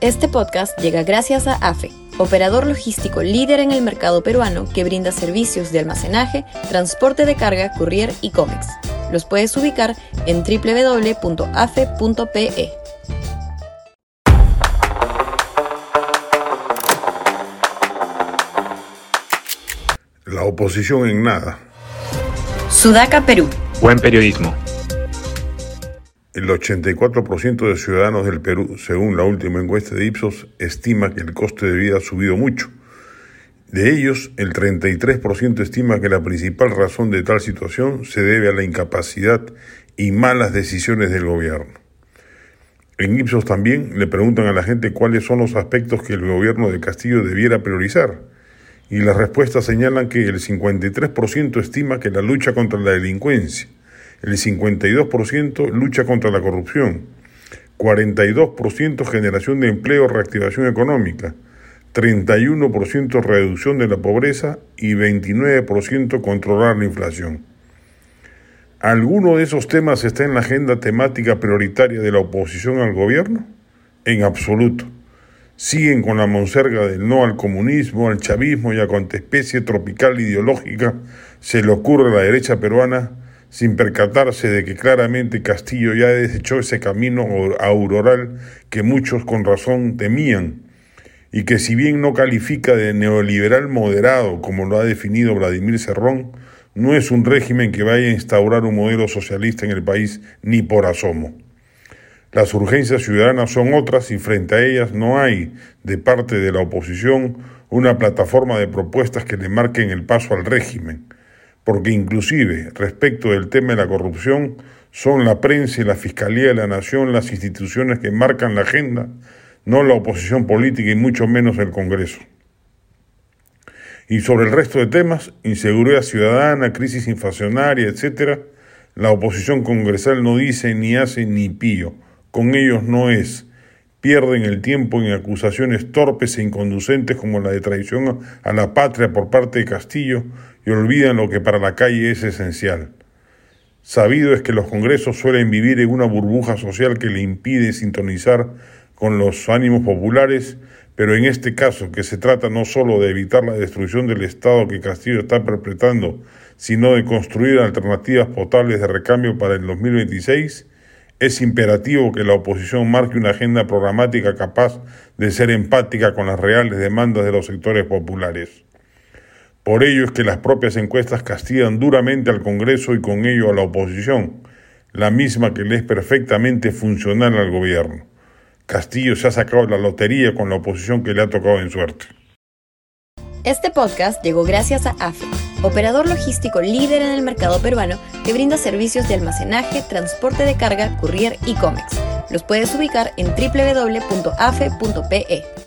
Este podcast llega gracias a AFE, operador logístico líder en el mercado peruano que brinda servicios de almacenaje, transporte de carga, courier y cómics. Los puedes ubicar en www.afe.pe. La oposición en nada. Sudaca, Perú. Buen periodismo. El 84% de ciudadanos del Perú, según la última encuesta de Ipsos, estima que el coste de vida ha subido mucho. De ellos, el 33% estima que la principal razón de tal situación se debe a la incapacidad y malas decisiones del gobierno. En Ipsos también le preguntan a la gente cuáles son los aspectos que el gobierno de Castillo debiera priorizar. Y las respuestas señalan que el 53% estima que la lucha contra la delincuencia, el 52% lucha contra la corrupción, 42% generación de empleo, reactivación económica, 31% reducción de la pobreza y 29% controlar la inflación. ¿Alguno de esos temas está en la agenda temática prioritaria de la oposición al gobierno? En absoluto. Siguen con la monserga del no al comunismo, al chavismo y a cuanta especie tropical ideológica se le ocurre a la derecha peruana sin percatarse de que claramente Castillo ya desechó ese camino auroral que muchos con razón temían, y que si bien no califica de neoliberal moderado como lo ha definido Vladimir Cerrón, no es un régimen que vaya a instaurar un modelo socialista en el país ni por asomo. Las urgencias ciudadanas son otras y frente a ellas no hay, de parte de la oposición, una plataforma de propuestas que le marquen el paso al régimen porque inclusive respecto del tema de la corrupción son la prensa y la Fiscalía de la Nación las instituciones que marcan la agenda, no la oposición política y mucho menos el Congreso. Y sobre el resto de temas, inseguridad ciudadana, crisis inflacionaria, etc., la oposición congresal no dice ni hace ni pío, con ellos no es. Pierden el tiempo en acusaciones torpes e inconducentes como la de traición a la patria por parte de Castillo, y olvidan lo que para la calle es esencial. Sabido es que los congresos suelen vivir en una burbuja social que le impide sintonizar con los ánimos populares, pero en este caso, que se trata no solo de evitar la destrucción del Estado que Castillo está perpetrando, sino de construir alternativas potables de recambio para el 2026, es imperativo que la oposición marque una agenda programática capaz de ser empática con las reales demandas de los sectores populares. Por ello es que las propias encuestas castigan duramente al Congreso y con ello a la oposición, la misma que le es perfectamente funcional al gobierno. Castillo se ha sacado la lotería con la oposición que le ha tocado en suerte. Este podcast llegó gracias a AFE, operador logístico líder en el mercado peruano que brinda servicios de almacenaje, transporte de carga, courier y cómics. Los puedes ubicar en www.afe.pe.